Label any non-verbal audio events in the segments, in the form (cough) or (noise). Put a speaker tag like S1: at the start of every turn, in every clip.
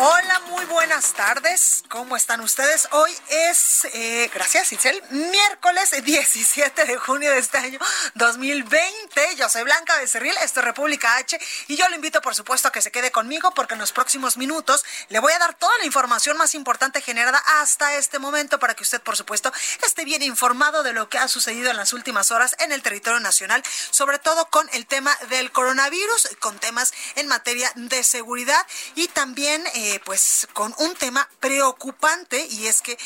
S1: Hola, muy buenas tardes. ¿Cómo están ustedes? Hoy es, eh, gracias Itzel, miércoles 17 de junio de este año 2020. Yo soy Blanca Becerril, esto es República H y yo lo invito por supuesto a que se quede conmigo porque en los próximos minutos le voy a dar toda la información más importante generada hasta este momento para que usted por supuesto esté bien informado de lo que ha sucedido en las últimas horas en el territorio nacional, sobre todo con el tema del coronavirus, con temas en materia de seguridad y también... Eh, pues con un tema preocupante y es que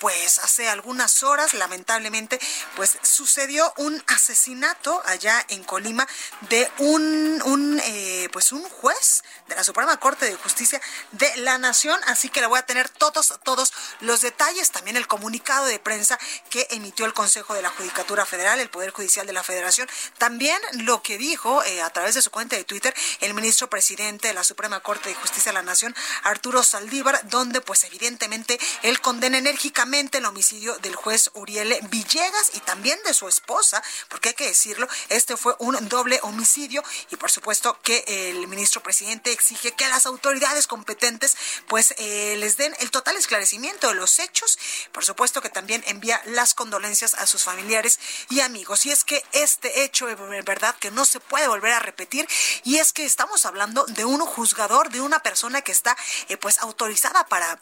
S1: pues hace algunas horas lamentablemente pues sucedió un asesinato allá en Colima de un, un eh, pues un juez de la Suprema Corte de Justicia de la Nación. Así que le voy a tener todos todos los detalles también el comunicado de prensa que emitió el Consejo de la Judicatura Federal el Poder Judicial de la Federación. También lo que dijo eh, a través de su cuenta de Twitter el ministro presidente de la Suprema Corte de Justicia de la Nación Arturo Saldívar donde pues evidentemente él condena enérgicamente el homicidio del juez Uriel Villegas y también de su esposa, porque hay que decirlo, este fue un doble homicidio y por supuesto que el ministro presidente exige que las autoridades competentes pues eh, les den el total esclarecimiento de los hechos, por supuesto que también envía las condolencias a sus familiares y amigos. Y es que este hecho es verdad que no se puede volver a repetir y es que estamos hablando de un juzgador, de una persona que está eh, pues autorizada para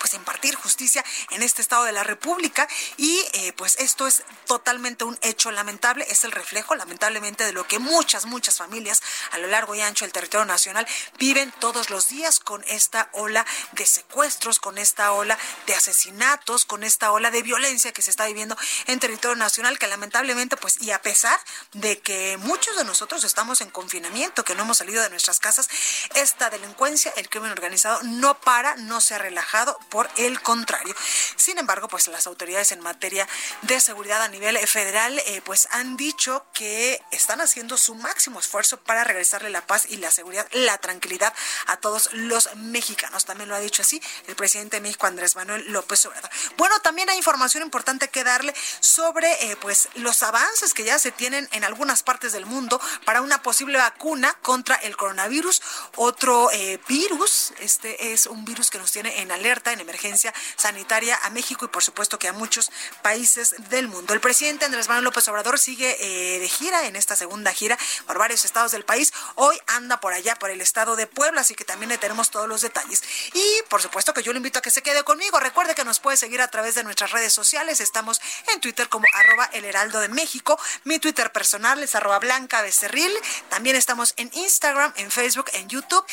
S1: pues impartir justicia en este estado de la República. Y eh, pues esto es totalmente un hecho lamentable, es el reflejo lamentablemente de lo que muchas, muchas familias a lo largo y ancho del territorio nacional viven todos los días con esta ola de secuestros, con esta ola de asesinatos, con esta ola de violencia que se está viviendo en territorio nacional que lamentablemente pues y a pesar de que muchos de nosotros estamos en confinamiento, que no hemos salido de nuestras casas, esta delincuencia, el crimen organizado no para, no se ha relajado, por el contrario. Sin embargo, pues las autoridades en materia de seguridad a nivel federal eh, pues han dicho que están haciendo su máximo esfuerzo para regresarle la paz y la seguridad, la tranquilidad a todos los mexicanos. También lo ha dicho así el presidente de México Andrés Manuel López Obrador. Bueno, también hay información importante que darle sobre eh, pues los avances que ya se tienen en algunas partes del mundo para una posible vacuna contra el coronavirus, otro eh, virus, este es un virus que nos tiene en alerta emergencia sanitaria a México y por supuesto que a muchos países del mundo. El presidente Andrés Manuel López Obrador sigue eh, de gira en esta segunda gira por varios estados del país. Hoy anda por allá, por el estado de Puebla, así que también le tenemos todos los detalles. Y por supuesto que yo le invito a que se quede conmigo. Recuerde que nos puede seguir a través de nuestras redes sociales. Estamos en Twitter como arroba el heraldo de México. Mi Twitter personal es arroba blanca becerril. También estamos en Instagram, en Facebook, en YouTube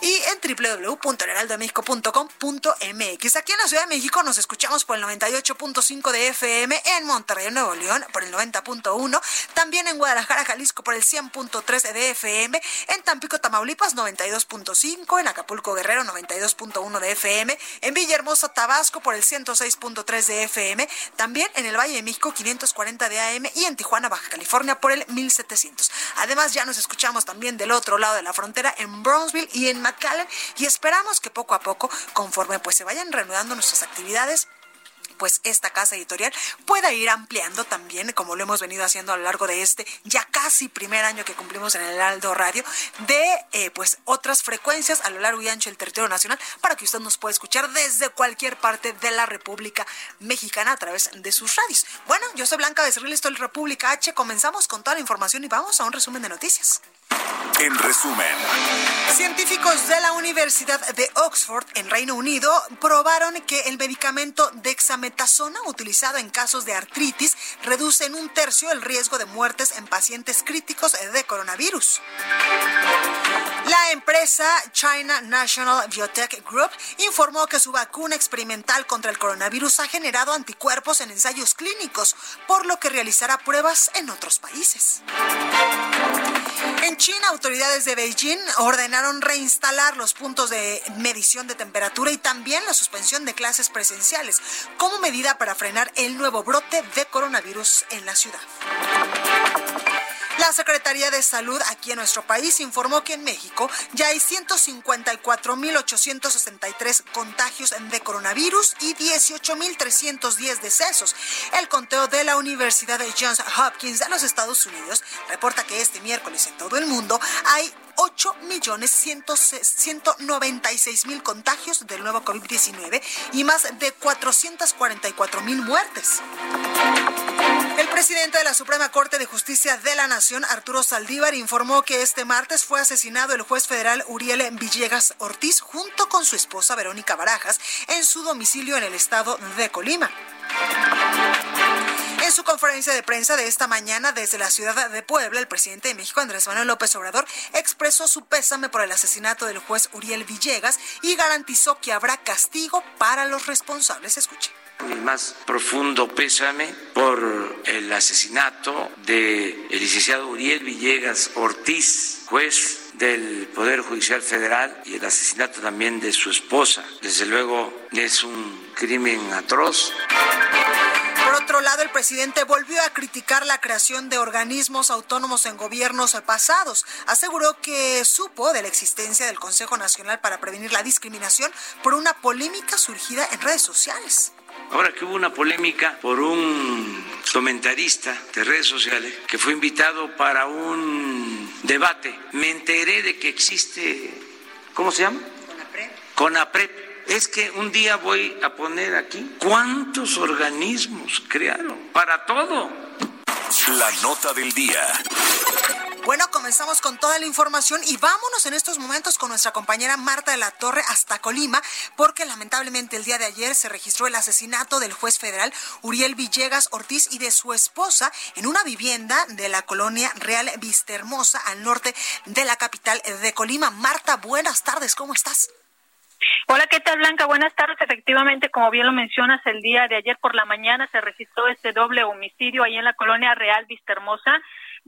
S1: y en www.heraldodemexico.com.mx. Aquí en la Ciudad de México nos escuchamos por el 98.5 de FM, en Monterrey, Nuevo León, por el 90.1, también en Guadalajara, Jalisco, por el 100.3 de FM, en Tampico, Tamaulipas, 92.5, en Acapulco, Guerrero, 92.1 de FM, en Villahermosa, Tabasco, por el 106.3 de FM, también en el Valle de México, 540 de AM y en Tijuana, Baja California, por el 1700. Además, ya nos escuchamos también del otro lado de la frontera, en Brownsville y en McAllen, y esperamos que poco a poco, conforme pues se vayan reanudando nuestras actividades pues esta casa editorial pueda ir ampliando también, como lo hemos venido haciendo a lo largo de este ya casi primer año que cumplimos en el Aldo Radio, de eh, pues otras frecuencias a lo largo y ancho del territorio nacional para que usted nos pueda escuchar desde cualquier parte de la República Mexicana a través de sus radios. Bueno, yo soy Blanca Becerril, esto es República H, comenzamos con toda la información y vamos a un resumen de noticias.
S2: En resumen,
S1: científicos de la Universidad de Oxford en Reino Unido probaron que el medicamento dexametasona utilizado en casos de artritis reduce en un tercio el riesgo de muertes en pacientes críticos de coronavirus. empresa China National Biotech Group informó que su vacuna experimental contra el coronavirus ha generado anticuerpos en ensayos clínicos, por lo que realizará pruebas en otros países. En China, autoridades de Beijing ordenaron reinstalar los puntos de medición de temperatura y también la suspensión de clases presenciales como medida para frenar el nuevo brote de coronavirus en la ciudad. La Secretaría de Salud aquí en nuestro país informó que en México ya hay 154.863 contagios de coronavirus y 18.310 decesos. El conteo de la Universidad de Johns Hopkins de los Estados Unidos reporta que este miércoles en todo el mundo hay 8.196.000 contagios del nuevo COVID-19 y más de 444.000 muertes. El presidente de la Suprema Corte de Justicia de la Nación, Arturo Saldívar, informó que este martes fue asesinado el juez federal Uriel Villegas Ortiz junto con su esposa Verónica Barajas en su domicilio en el estado de Colima. En su conferencia de prensa de esta mañana desde la ciudad de Puebla, el presidente de México, Andrés Manuel López Obrador, expresó su pésame por el asesinato del juez Uriel Villegas y garantizó que habrá castigo para los responsables. Escuche
S3: mi más profundo pésame por el asesinato del licenciado Uriel Villegas Ortiz, juez del Poder Judicial Federal, y el asesinato también de su esposa. Desde luego es un crimen atroz.
S1: Por otro lado, el presidente volvió a criticar la creación de organismos autónomos en gobiernos pasados. Aseguró que supo de la existencia del Consejo Nacional para Prevenir la Discriminación por una polémica surgida en redes sociales.
S3: Ahora que hubo una polémica por un comentarista de redes sociales que fue invitado para un debate, me enteré de que existe, ¿cómo se llama? CONAPREP. CONAPREP. Es que un día voy a poner aquí cuántos organismos crearon para todo.
S2: La nota del día.
S1: Comenzamos con toda la información y vámonos en estos momentos con nuestra compañera Marta de la Torre hasta Colima, porque lamentablemente el día de ayer se registró el asesinato del juez federal Uriel Villegas Ortiz y de su esposa en una vivienda de la colonia Real Vistahermosa al norte de la capital de Colima. Marta, buenas tardes, ¿cómo estás?
S4: Hola, ¿qué tal Blanca? Buenas tardes. Efectivamente, como bien lo mencionas, el día de ayer por la mañana se registró este doble homicidio ahí en la colonia Real Vistahermosa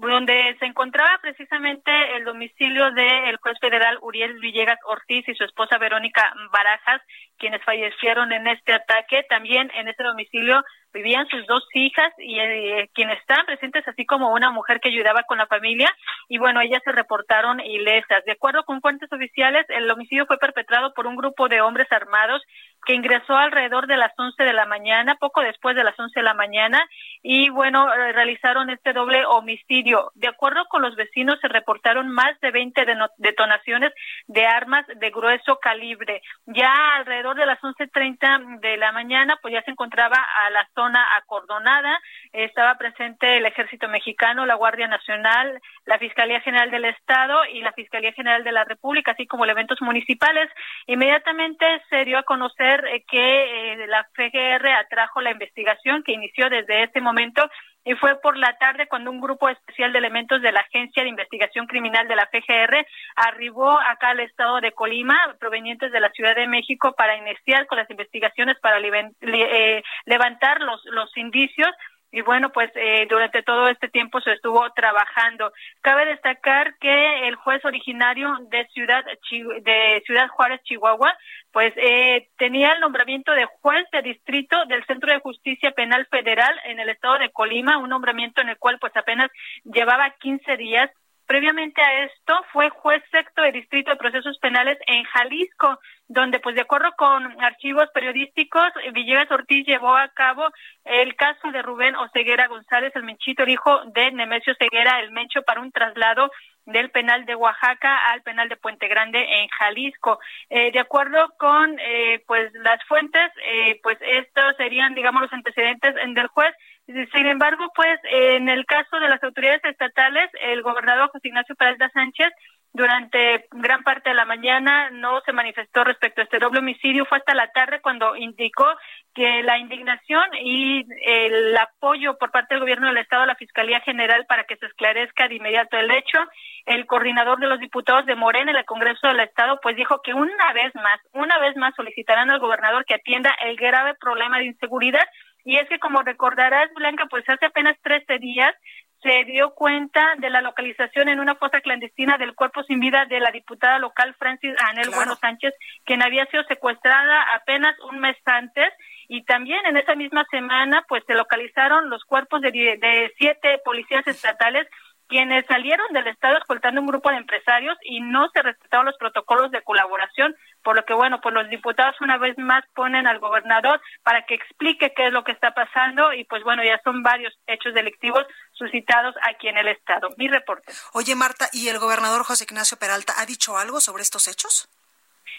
S4: donde se encontraba precisamente el domicilio del juez federal Uriel Villegas Ortiz y su esposa Verónica Barajas, quienes fallecieron en este ataque. También en ese domicilio vivían sus dos hijas y eh, quienes estaban presentes, así como una mujer que ayudaba con la familia. Y bueno, ellas se reportaron ilesas. De acuerdo con fuentes oficiales, el homicidio fue perpetrado por un grupo de hombres armados que ingresó alrededor de las 11 de la mañana, poco después de las 11 de la mañana, y bueno, eh, realizaron este doble homicidio. De acuerdo con los vecinos, se reportaron más de 20 detonaciones de armas de grueso calibre. Ya alrededor de las 11.30 de la mañana, pues ya se encontraba a la zona acordonada, estaba presente el Ejército Mexicano, la Guardia Nacional, la Fiscalía General del Estado y la Fiscalía General de la República, así como elementos municipales. Inmediatamente se dio a conocer eh, que eh, la FGR atrajo la investigación que inició desde ese momento y fue por la tarde cuando un grupo especial de elementos de la Agencia de Investigación Criminal de la FGR arribó acá al estado de Colima, provenientes de la Ciudad de México, para iniciar con las investigaciones para eh, levantar los, los indicios y bueno, pues eh, durante todo este tiempo se estuvo trabajando. Cabe destacar que el juez originario de Ciudad de Ciudad Juárez, Chihuahua, pues eh, tenía el nombramiento de juez de distrito del Centro de Justicia Penal Federal en el estado de Colima, un nombramiento en el cual pues apenas llevaba 15 días. Previamente a esto fue juez sexto de distrito de procesos penales en Jalisco donde pues de acuerdo con archivos periodísticos, Villegas Ortiz llevó a cabo el caso de Rubén Oseguera González, el Menchito, el hijo de Nemesio Ceguera, el Mencho, para un traslado del penal de Oaxaca al penal de Puente Grande en Jalisco. Eh, de acuerdo con eh, pues las fuentes, eh, pues estos serían, digamos, los antecedentes del juez. Sin embargo, pues en el caso de las autoridades estatales, el gobernador José Ignacio Peralta Sánchez durante gran parte de la mañana no se manifestó respecto a este doble homicidio. Fue hasta la tarde cuando indicó que la indignación y el apoyo por parte del gobierno del Estado a la Fiscalía General para que se esclarezca de inmediato el hecho. El coordinador de los diputados de Morena en el Congreso del Estado pues dijo que una vez más, una vez más solicitarán al gobernador que atienda el grave problema de inseguridad y es que como recordarás, Blanca, pues hace apenas 13 días se dio cuenta de la localización en una fosa clandestina del cuerpo sin vida de la diputada local Francis Anel Bueno Sánchez, quien había sido secuestrada apenas un mes antes. Y también en esa misma semana, pues se localizaron los cuerpos de, de siete policías estatales quienes salieron del Estado escoltando un grupo de empresarios y no se respetaron los protocolos de colaboración, por lo que, bueno, pues los diputados una vez más ponen al gobernador para que explique qué es lo que está pasando y, pues bueno, ya son varios hechos delictivos suscitados aquí en el Estado. Mi reporte.
S1: Oye, Marta, ¿y el gobernador José Ignacio Peralta ha dicho algo sobre estos hechos?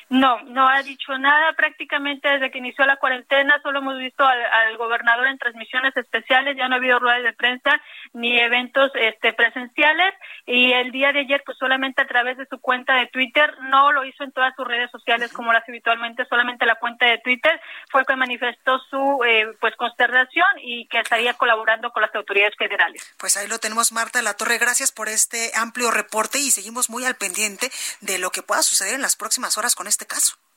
S4: No, no ha dicho nada. Prácticamente desde que inició la cuarentena solo hemos visto al, gobernador en transmisiones especiales. Ya no ha habido ruedas de prensa ni eventos este, presenciales. Y el día de ayer, pues solamente a través de su cuenta de Twitter, no lo hizo en todas sus redes sociales como hace habitualmente, solamente la cuenta de Twitter fue que manifestó su eh, pues consternación y que estaría colaborando con las autoridades federales.
S1: Pues ahí lo tenemos, Marta La Torre. Gracias por este amplio reporte y seguimos muy al pendiente de lo que pueda suceder en las próximas horas con este este caso.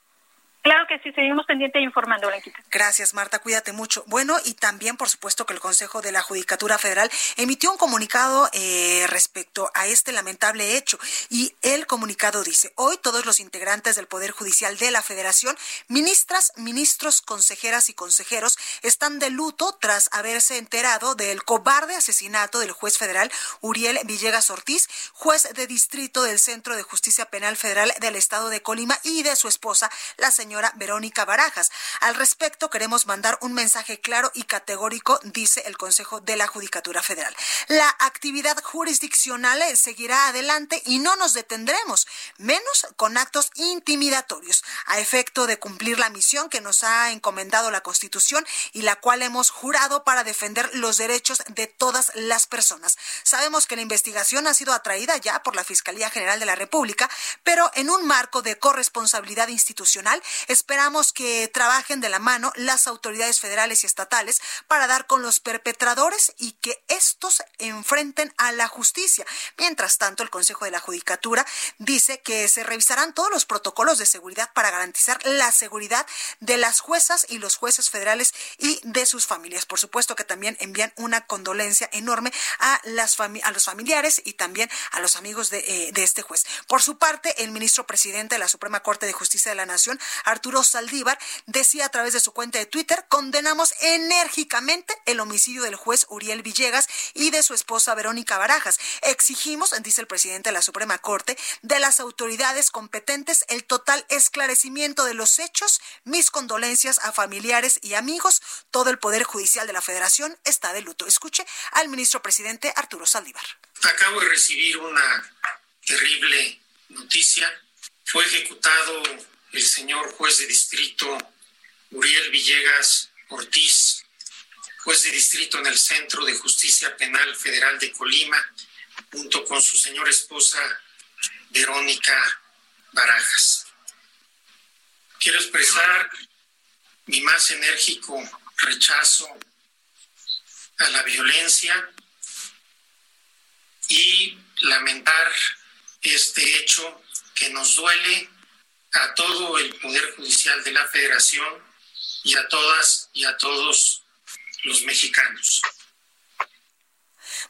S4: Claro que sí, seguimos pendiente e informando, Blanquita.
S1: Gracias, Marta, cuídate mucho. Bueno, y también, por supuesto, que el Consejo de la Judicatura Federal emitió un comunicado eh, respecto a este lamentable hecho. Y el comunicado dice, hoy todos los integrantes del Poder Judicial de la Federación, ministras, ministros, consejeras y consejeros, están de luto tras haberse enterado del cobarde asesinato del juez federal Uriel Villegas Ortiz, juez de distrito del Centro de Justicia Penal Federal del Estado de Colima y de su esposa, la señora señora Verónica Barajas. Al respecto, queremos mandar un mensaje claro y categórico, dice el Consejo de la Judicatura Federal. La actividad jurisdiccional seguirá adelante y no nos detendremos, menos con actos intimidatorios, a efecto de cumplir la misión que nos ha encomendado la Constitución y la cual hemos jurado para defender los derechos de todas las personas. Sabemos que la investigación ha sido atraída ya por la Fiscalía General de la República, pero en un marco de corresponsabilidad institucional Esperamos que trabajen de la mano las autoridades federales y estatales para dar con los perpetradores y que estos enfrenten a la justicia. Mientras tanto, el Consejo de la Judicatura dice que se revisarán todos los protocolos de seguridad para garantizar la seguridad de las juezas y los jueces federales y de sus familias. Por supuesto que también envían una condolencia enorme a, las a los familiares y también a los amigos de, eh, de este juez. Por su parte, el ministro presidente de la Suprema Corte de Justicia de la Nación, Arturo Saldívar, decía a través de su cuenta de Twitter, condenamos enérgicamente el homicidio del juez Uriel Villegas y de su esposa Verónica Barajas. Exigimos, dice el presidente de la Suprema Corte, de las autoridades competentes el total esclarecimiento de los hechos, mis condolencias a familiares y amigos. Todo el Poder Judicial de la Federación está de luto. Escuche al ministro presidente Arturo Saldívar.
S5: Acabo de recibir una terrible noticia. Fue ejecutado el señor juez de distrito Uriel Villegas Ortiz, juez de distrito en el Centro de Justicia Penal Federal de Colima, junto con su señora esposa Verónica Barajas. Quiero expresar mi más enérgico rechazo a la violencia y lamentar este hecho que nos duele a todo el Poder Judicial de la Federación y a todas y a todos los mexicanos.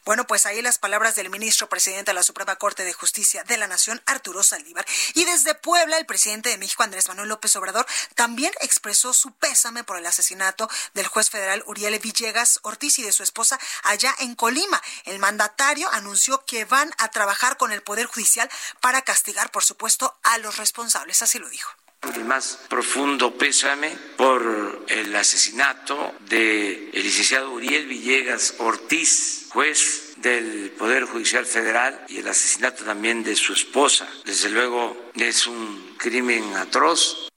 S1: Bueno, pues ahí las palabras del ministro presidente de la Suprema Corte de Justicia de la Nación, Arturo Saldívar. Y desde Puebla, el presidente de México, Andrés Manuel López Obrador, también expresó su pésame por el asesinato del juez federal Uriel Villegas Ortiz y de su esposa allá en Colima. El mandatario anunció que van a trabajar con el Poder Judicial para castigar, por supuesto, a los responsables. Así lo dijo.
S3: Mi más profundo pésame por el asesinato del licenciado Uriel Villegas Ortiz, juez del Poder Judicial Federal, y el asesinato también de su esposa. Desde luego es un crimen atroz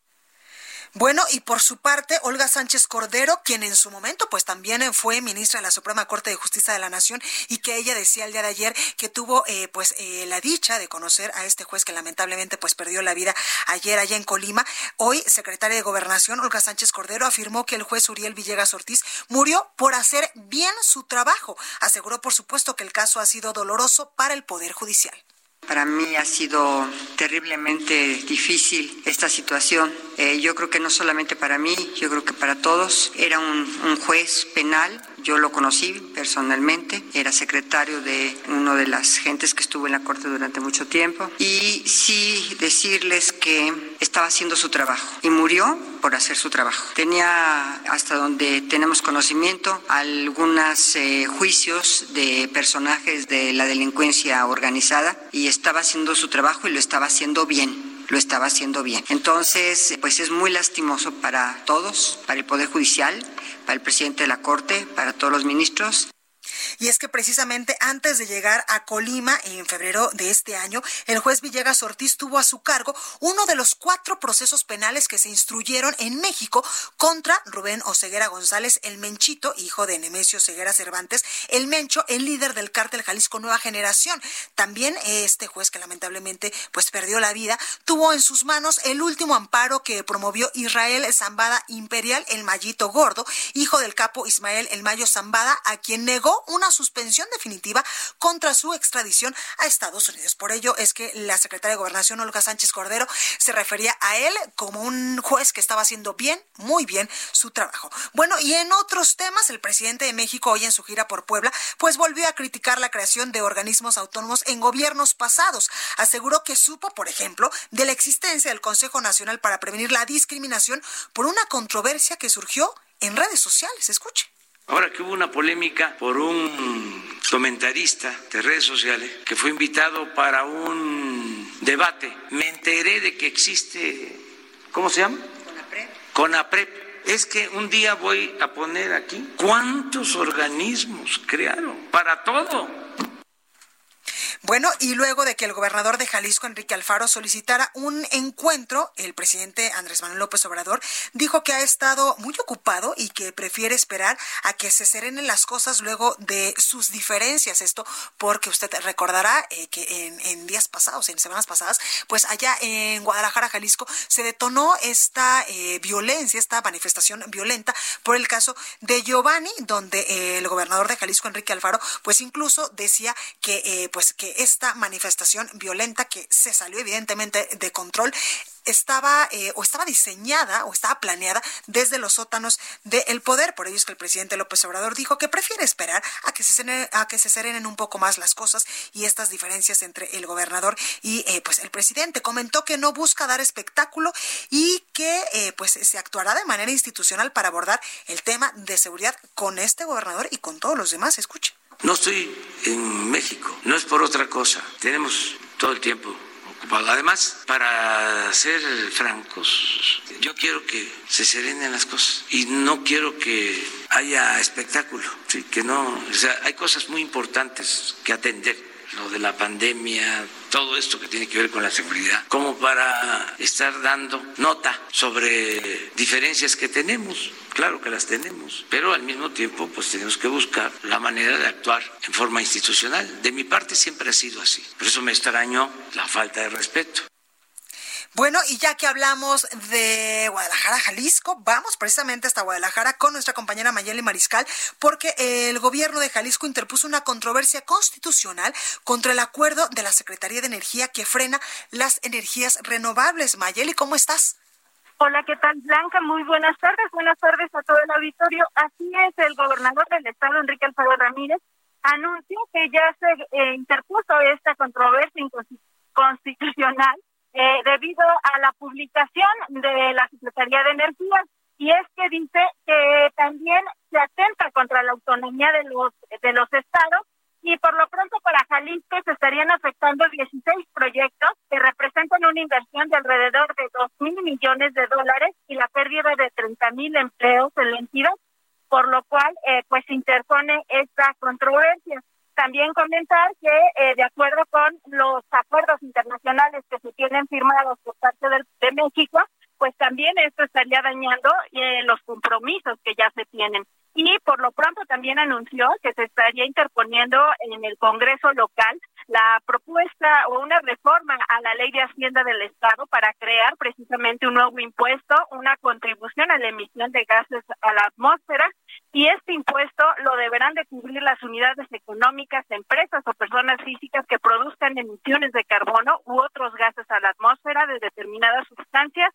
S1: Bueno, y por su parte, Olga Sánchez Cordero, quien en su momento pues también fue ministra de la Suprema Corte de Justicia de la Nación y que ella decía el día de ayer que tuvo eh, pues eh, la dicha de conocer a este juez que lamentablemente pues perdió la vida ayer allá en Colima. Hoy, secretaria de Gobernación, Olga Sánchez Cordero, afirmó que el juez Uriel Villegas Ortiz murió por hacer bien su trabajo. Aseguró, por supuesto, que el caso ha sido doloroso para el Poder Judicial.
S6: Para mí ha sido terriblemente difícil esta situación. Eh, yo creo que no solamente para mí, yo creo que para todos. Era un, un juez penal yo lo conocí personalmente, era secretario de uno de las gentes que estuvo en la Corte durante mucho tiempo y sí decirles que estaba haciendo su trabajo y murió por hacer su trabajo. Tenía, hasta donde tenemos conocimiento, algunos eh, juicios de personajes de la delincuencia organizada y estaba haciendo su trabajo y lo estaba haciendo bien lo estaba haciendo bien. Entonces, pues es muy lastimoso para todos, para el Poder Judicial, para el presidente de la Corte, para todos los ministros
S1: y es que precisamente antes de llegar a Colima en febrero de este año, el juez Villegas Ortiz tuvo a su cargo uno de los cuatro procesos penales que se instruyeron en México contra Rubén Oseguera González, el Menchito, hijo de Nemesio Ceguera Cervantes, el Mencho, el líder del cártel Jalisco Nueva Generación. También este juez que lamentablemente pues perdió la vida, tuvo en sus manos el último amparo que promovió Israel Zambada Imperial, el Mallito Gordo, hijo del capo Ismael El Mayo Zambada, a quien negó una suspensión definitiva contra su extradición a Estados Unidos. Por ello es que la secretaria de Gobernación, Olga Sánchez Cordero, se refería a él como un juez que estaba haciendo bien, muy bien su trabajo. Bueno, y en otros temas, el presidente de México hoy en su gira por Puebla, pues volvió a criticar la creación de organismos autónomos en gobiernos pasados. Aseguró que supo, por ejemplo, de la existencia del Consejo Nacional para Prevenir la Discriminación por una controversia que surgió en redes sociales. Escuche.
S3: Ahora que hubo una polémica por un comentarista de redes sociales que fue invitado para un debate, me enteré de que existe, ¿cómo se llama? Conapred. Conapred. Es que un día voy a poner aquí cuántos organismos crearon para todo
S1: bueno, y luego de que el gobernador de Jalisco, Enrique Alfaro, solicitara un encuentro, el presidente Andrés Manuel López Obrador dijo que ha estado muy ocupado y que prefiere esperar a que se serenen las cosas luego de sus diferencias. Esto porque usted recordará eh, que en, días pasados, en semanas pasadas, pues allá en Guadalajara, Jalisco, se detonó esta eh, violencia, esta manifestación violenta por el caso de Giovanni, donde el gobernador de Jalisco, Enrique Alfaro, pues incluso decía que, eh, pues que esta manifestación violenta que se salió evidentemente de control estaba eh, o estaba diseñada o estaba planeada desde los sótanos del poder. Por ello es que el presidente López Obrador dijo que prefiere esperar a que se serenen, a que se serenen un poco más las cosas y estas diferencias entre el gobernador y eh, pues el presidente. Comentó que no busca dar espectáculo y que eh, pues se actuará de manera institucional para abordar el tema de seguridad con este gobernador y con todos los demás. Escuche.
S3: No estoy en México, no es por otra cosa. Tenemos todo el tiempo ocupado. Además, para ser francos, yo quiero que se serenen las cosas y no quiero que haya espectáculo, que no, o sea, hay cosas muy importantes que atender lo de la pandemia, todo esto que tiene que ver con la seguridad, como para estar dando nota sobre diferencias que tenemos. Claro que las tenemos, pero al mismo tiempo pues tenemos que buscar la manera de actuar en forma institucional. De mi parte siempre ha sido así. Por eso me extrañó la falta de respeto.
S1: Bueno, y ya que hablamos de Guadalajara, Jalisco, vamos precisamente hasta Guadalajara con nuestra compañera Mayeli Mariscal, porque el gobierno de Jalisco interpuso una controversia constitucional contra el acuerdo de la Secretaría de Energía que frena las energías renovables. Mayeli, ¿cómo estás?
S4: Hola, ¿qué tal, Blanca? Muy buenas tardes. Buenas tardes a todo el auditorio. Así es, el gobernador del estado, Enrique Alfaro Ramírez, anunció que ya se eh, interpuso esta controversia constitucional eh, debido a la publicación de la Secretaría de Energía y es que dice que también se atenta contra la autonomía de los de los estados y por lo pronto para Jalisco se estarían afectando 16 proyectos que representan una inversión de alrededor de 2 mil millones de dólares y la pérdida de 30 mil empleos en la entidad, por lo cual eh, pues interpone esta controversia. También comentar que, eh, de acuerdo con los acuerdos internacionales que se tienen firmados por parte de México, pues también esto
S7: estaría dañando eh, los compromisos que ya se tienen. Y por lo pronto también anunció que se estaría interponiendo en el Congreso local la propuesta o una reforma a la ley de Hacienda del Estado para crear precisamente un nuevo impuesto, una contribución a la emisión de gases a la atmósfera y este impuesto lo deberán de cubrir las unidades económicas, empresas o personas físicas que produzcan emisiones de carbono u otros gases a la atmósfera de determinadas sustancias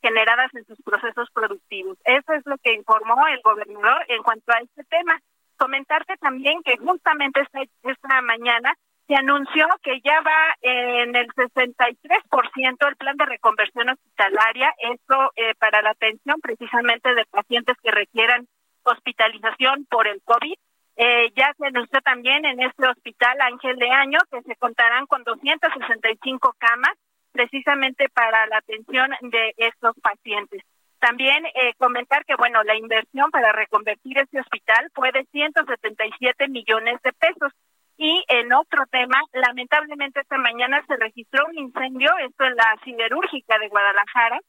S7: generadas en sus procesos productivos. Eso es lo que informó el gobernador en cuanto a este tema. Comentarte también que justamente esta, esta mañana se anunció que ya va en el 63% el plan de reconversión hospitalaria, esto eh, para la atención precisamente de pacientes que requieran hospitalización por el COVID. Eh, ya se anunció también en este hospital Ángel de Año que se contarán con 265 camas precisamente para la atención de estos pacientes. También eh, comentar que, bueno, la inversión para reconvertir este hospital fue de 177 millones de pesos. Y en otro tema, lamentablemente esta mañana se registró un incendio, esto en la siderúrgica de Guadalajara,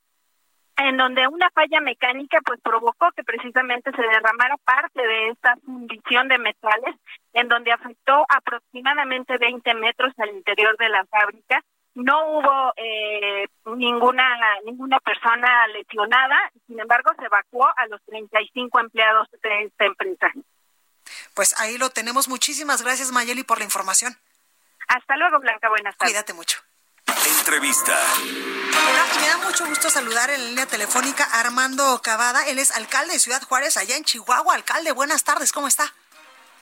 S7: en donde una falla mecánica pues provocó que precisamente se derramara parte de esta fundición de metales, en donde afectó aproximadamente 20 metros al interior de la fábrica. No hubo eh, ninguna ninguna persona lesionada, sin embargo se evacuó a los 35 empleados de esta empresa.
S1: Pues ahí lo tenemos. Muchísimas gracias, Mayeli, por la información.
S7: Hasta luego, Blanca. Buenas tardes.
S1: Cuídate mucho.
S2: Entrevista.
S1: Me da mucho gusto saludar en la línea telefónica a Armando Cavada. Él es alcalde de Ciudad Juárez, allá en Chihuahua. Alcalde, buenas tardes. ¿Cómo está?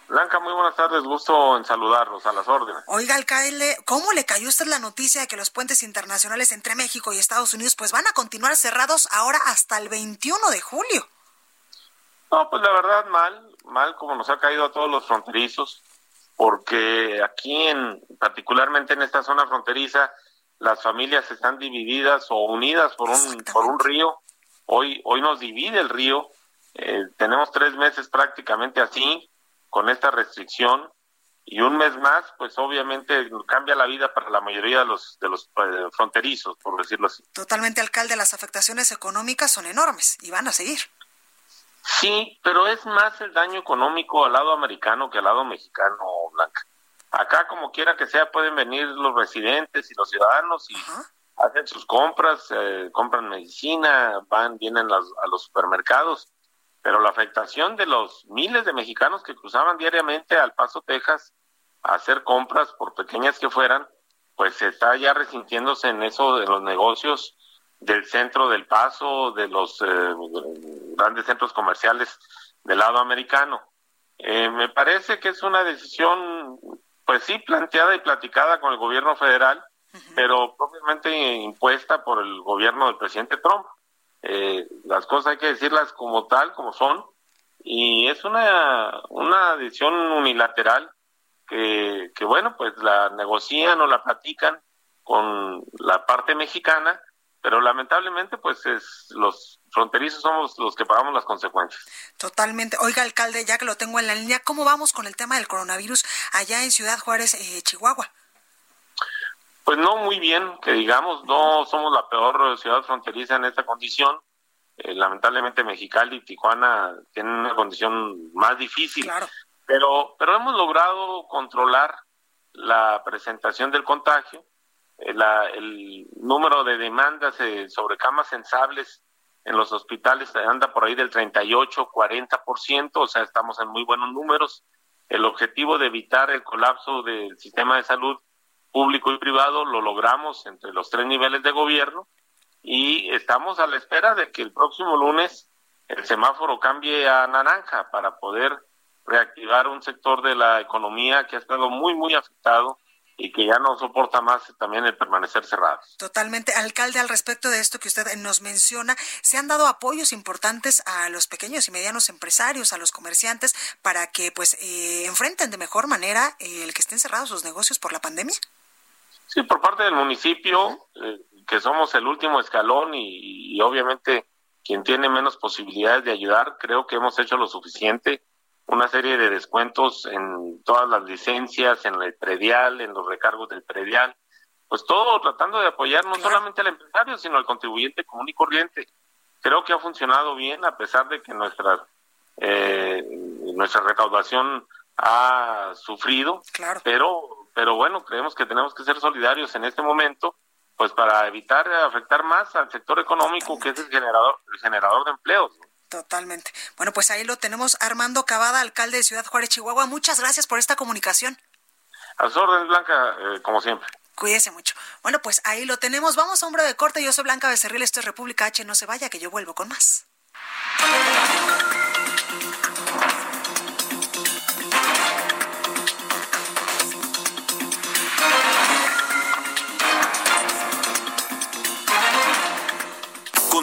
S8: Blanca, muy buenas tardes. Gusto en saludarlos a las órdenes.
S1: Oiga, alcalde, ¿cómo le cayó usted la noticia de que los puentes internacionales entre México y Estados Unidos pues van a continuar cerrados ahora hasta el 21 de julio?
S8: No, pues la verdad mal, mal como nos ha caído a todos los fronterizos, porque aquí en particularmente en esta zona fronteriza las familias están divididas o unidas por un por un río. Hoy hoy nos divide el río. Eh, tenemos tres meses prácticamente así con esta restricción y un mes más, pues obviamente cambia la vida para la mayoría de los de los eh, fronterizos, por decirlo así.
S1: Totalmente, alcalde. Las afectaciones económicas son enormes y van a seguir.
S8: Sí, pero es más el daño económico al lado americano que al lado mexicano, Blanca. Acá, como quiera que sea, pueden venir los residentes y los ciudadanos y hacen sus compras, eh, compran medicina, van, vienen a los supermercados, pero la afectación de los miles de mexicanos que cruzaban diariamente al Paso, Texas, a hacer compras, por pequeñas que fueran, pues está ya resintiéndose en eso de los negocios del centro del paso, de los eh, grandes centros comerciales del lado americano. Eh, me parece que es una decisión, pues sí, planteada y platicada con el gobierno federal, pero propiamente impuesta por el gobierno del presidente Trump. Eh, las cosas hay que decirlas como tal, como son, y es una, una decisión unilateral que, que, bueno, pues la negocian o la platican con la parte mexicana pero lamentablemente pues es los fronterizos somos los que pagamos las consecuencias.
S1: Totalmente. Oiga, alcalde, ya que lo tengo en la línea, ¿cómo vamos con el tema del coronavirus allá en Ciudad Juárez, eh, Chihuahua?
S8: Pues no muy bien, que digamos, no somos la peor ciudad fronteriza en esta condición. Eh, lamentablemente Mexicali y Tijuana tienen una condición más difícil.
S1: Claro.
S8: Pero, pero hemos logrado controlar la presentación del contagio el número de demandas eh, sobre camas sensables en los hospitales anda por ahí del 38, 40%, o sea, estamos en muy buenos números. El objetivo de evitar el colapso del sistema de salud público y privado lo logramos entre los tres niveles de gobierno y estamos a la espera de que el próximo lunes el semáforo cambie a naranja para poder reactivar un sector de la economía que ha estado muy, muy afectado y que ya no soporta más también el permanecer cerrados.
S1: Totalmente. Alcalde, al respecto de esto que usted nos menciona, ¿se han dado apoyos importantes a los pequeños y medianos empresarios, a los comerciantes, para que pues eh, enfrenten de mejor manera el que estén cerrados sus negocios por la pandemia?
S8: Sí, por parte del municipio, eh, que somos el último escalón y obviamente quien tiene menos posibilidades de ayudar, creo que hemos hecho lo suficiente una serie de descuentos en todas las licencias, en el predial, en los recargos del predial, pues todo tratando de apoyar no solamente al empresario, sino al contribuyente común y corriente, creo que ha funcionado bien a pesar de que nuestra eh, nuestra recaudación ha sufrido, pero pero bueno, creemos que tenemos que ser solidarios en este momento, pues para evitar afectar más al sector económico que es el generador el generador de empleos.
S1: Totalmente. Bueno, pues ahí lo tenemos Armando Cavada, alcalde de Ciudad Juárez, Chihuahua. Muchas gracias por esta comunicación.
S8: A su orden, Blanca, eh, como siempre.
S1: Cuídese mucho. Bueno, pues ahí lo tenemos. Vamos a un breve corte. Yo soy Blanca Becerril, esto es República H. No se vaya, que yo vuelvo con más.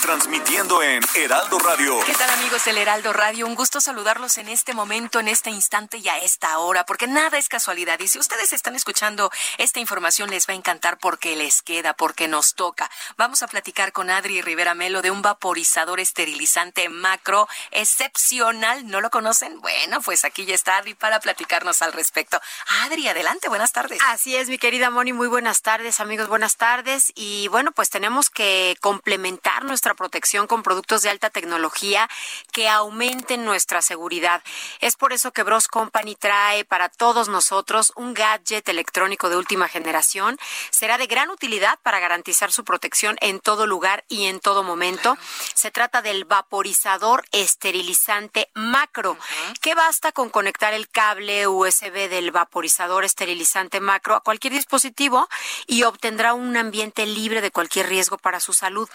S2: transmitiendo en Heraldo Radio.
S9: ¿Qué tal amigos del Heraldo Radio? Un gusto saludarlos en este momento, en este instante y a esta hora, porque nada es casualidad. Y si ustedes están escuchando esta información, les va a encantar porque les queda, porque nos toca. Vamos a platicar con Adri Rivera Melo de un vaporizador esterilizante macro excepcional. ¿No lo conocen? Bueno, pues aquí ya está Adri para platicarnos al respecto. Adri, adelante, buenas tardes.
S10: Así es, mi querida Moni, muy buenas tardes, amigos, buenas tardes. Y bueno, pues tenemos que complementar nuestra protección con productos de alta tecnología que aumenten nuestra seguridad. Es por eso que Bros Company trae para todos nosotros un gadget electrónico de última generación. Será de gran utilidad para garantizar su protección en todo lugar y en todo momento. Se trata del vaporizador esterilizante macro, que basta con conectar el cable USB del vaporizador esterilizante macro a cualquier dispositivo y obtendrá un ambiente libre de cualquier riesgo para su salud.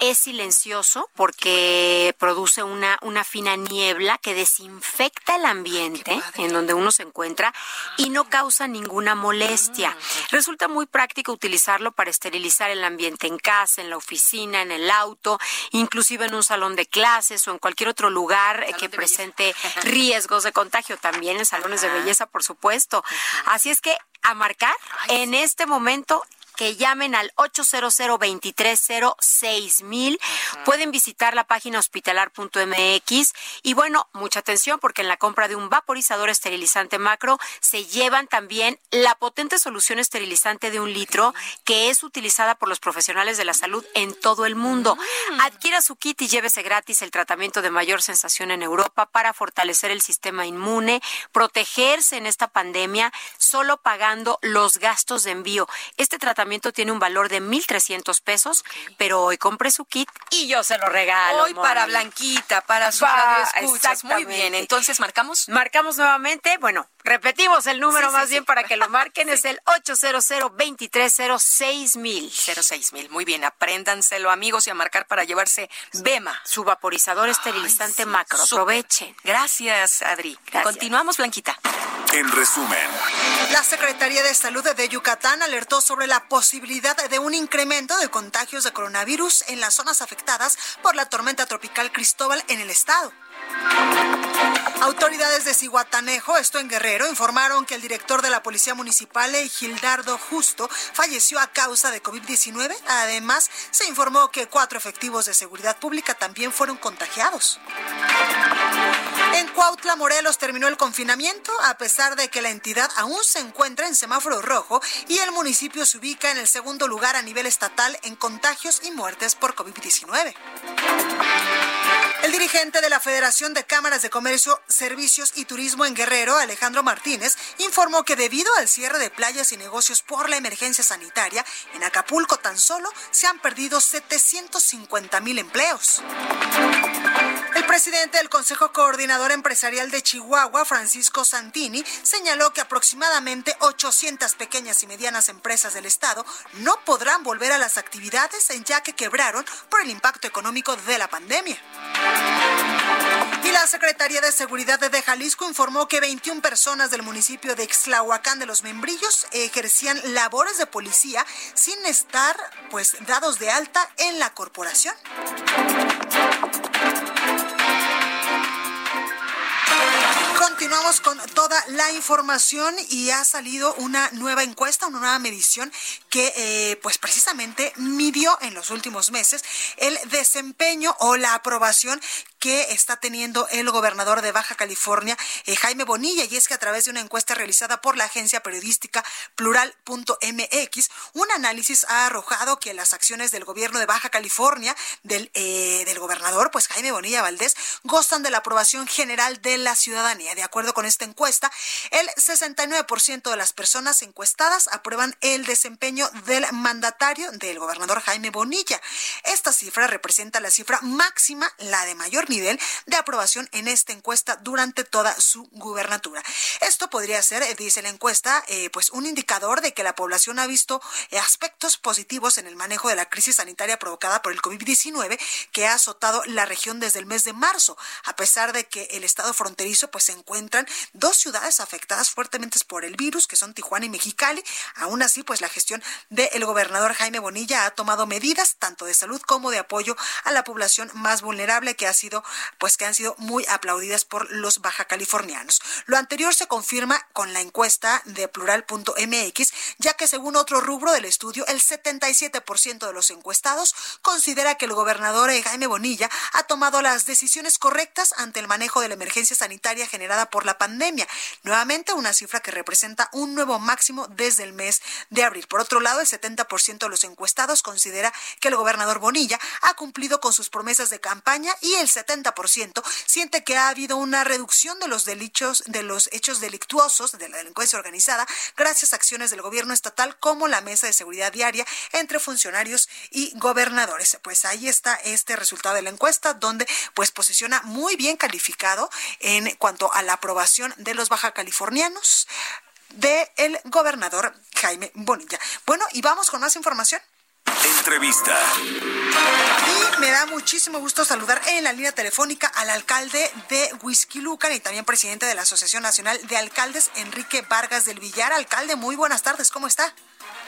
S10: Es silencioso porque produce una, una fina niebla que desinfecta el ambiente en donde uno se encuentra y no causa ninguna molestia. Resulta muy práctico utilizarlo para esterilizar el ambiente en casa, en la oficina, en el auto, inclusive en un salón de clases o en cualquier otro lugar que presente riesgos de contagio, también en salones de belleza, por supuesto. Así es que a marcar en este momento que llamen al 800 230 mil. Pueden visitar la página hospitalar.mx y bueno, mucha atención porque en la compra de un vaporizador esterilizante macro se llevan también la potente solución esterilizante de un litro que es utilizada por los profesionales de la salud en todo el mundo. Mm. Adquiera su kit y llévese gratis el tratamiento de mayor sensación en Europa para fortalecer el sistema inmune, protegerse en esta pandemia solo pagando los gastos de envío. Este tratamiento tiene un valor de 1.300 pesos, pero hoy compré su kit y yo se lo regalo.
S9: Hoy para Blanquita, para su escuchas. Muy bien, entonces marcamos.
S10: Marcamos nuevamente, bueno, repetimos el número más bien para que lo marquen, (laughs) es el 800 230 mil.
S9: mil, muy bien, apréndanselo amigos y a marcar para llevarse Bema.
S10: Su vaporizador esterilizante macro, aprovechen.
S9: Gracias, Adri. Continuamos, Blanquita.
S2: En resumen.
S1: La Secretaría de Salud de Yucatán alertó sobre la posibilidad de un incremento de contagios de coronavirus en las zonas afectadas por la tormenta tropical Cristóbal en el estado. Autoridades de Cihuatanejo, esto en Guerrero, informaron que el director de la Policía Municipal, Gildardo Justo, falleció a causa de COVID-19. Además, se informó que cuatro efectivos de seguridad pública también fueron contagiados. En Cuautla, Morelos, terminó el confinamiento, a pesar de que la entidad aún se encuentra en semáforo rojo y el municipio se ubica en el segundo lugar a nivel estatal en contagios y muertes por COVID-19. El dirigente de la Federación de Cámaras de Comercio, Servicios y Turismo en Guerrero, Alejandro Martínez, informó que debido al cierre de playas y negocios por la emergencia sanitaria, en Acapulco tan solo se han perdido 750 mil empleos. Presidente del Consejo Coordinador Empresarial de Chihuahua, Francisco Santini, señaló que aproximadamente 800 pequeñas y medianas empresas del Estado no podrán volver a las actividades ya que quebraron por el impacto económico de la pandemia. Y la Secretaría de Seguridad de Jalisco informó que 21 personas del municipio de Ixtlahuacán de los Membrillos ejercían labores de policía sin estar pues dados de alta en la corporación. Continuamos con toda la información y ha salido una nueva encuesta, una nueva medición que eh, pues precisamente midió en los últimos meses el desempeño o la aprobación que está teniendo el gobernador de Baja California, eh, Jaime Bonilla, y es que a través de una encuesta realizada por la agencia periodística plural.mx, un análisis ha arrojado que las acciones del gobierno de Baja California, del, eh, del gobernador, pues Jaime Bonilla Valdés, gozan de la aprobación general de la ciudadanía. De acuerdo con esta encuesta, el 69% de las personas encuestadas aprueban el desempeño del mandatario del gobernador Jaime Bonilla. Esta cifra representa la cifra máxima, la de mayor nivel de aprobación en esta encuesta durante toda su gubernatura. Esto podría ser, eh, dice la encuesta, eh, pues un indicador de que la población ha visto eh, aspectos positivos en el manejo de la crisis sanitaria provocada por el COVID-19 que ha azotado la región desde el mes de marzo, a pesar de que el estado fronterizo pues se encuentran dos ciudades afectadas fuertemente por el virus, que son Tijuana y Mexicali. Aún así, pues la gestión del gobernador Jaime Bonilla ha tomado medidas tanto de salud como de apoyo a la población más vulnerable que ha sido pues que han sido muy aplaudidas por los baja californianos. Lo anterior se confirma con la encuesta de plural.mx, ya que según otro rubro del estudio, el 77% de los encuestados considera que el gobernador Jaime Bonilla ha tomado las decisiones correctas ante el manejo de la emergencia sanitaria generada por la pandemia. Nuevamente, una cifra que representa un nuevo máximo desde el mes de abril. Por otro lado, el 70% de los encuestados considera que el gobernador Bonilla ha cumplido con sus promesas de campaña y el 70% siente que ha habido una reducción de los delitos, de los hechos delictuosos de la delincuencia organizada gracias a acciones del gobierno estatal como la mesa de seguridad diaria entre funcionarios y gobernadores. Pues ahí está este resultado de la encuesta donde pues posiciona muy bien calificado en cuanto a la aprobación de los baja californianos del gobernador Jaime Bonilla. Bueno, y vamos con más información.
S2: Entrevista.
S1: Y me da muchísimo gusto saludar en la línea telefónica al alcalde de Lucan y también presidente de la Asociación Nacional de Alcaldes, Enrique Vargas del Villar. Alcalde, muy buenas tardes, ¿cómo está?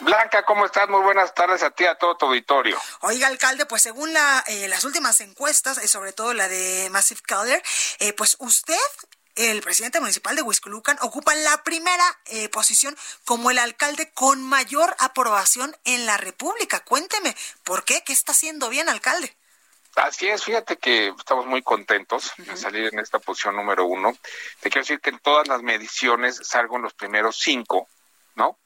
S11: Blanca, ¿cómo estás? Muy buenas tardes a ti, a todo tu auditorio.
S1: Oiga, alcalde, pues según la, eh, las últimas encuestas, y sobre todo la de Massive Calder, eh, pues usted el presidente municipal de Huizculucan ocupa la primera eh, posición como el alcalde con mayor aprobación en la República. Cuénteme, ¿por qué? ¿Qué está haciendo bien, alcalde?
S11: Así es, fíjate que estamos muy contentos de salir en esta posición número uno. Te quiero decir que en todas las mediciones salgo en los primeros cinco, ¿no?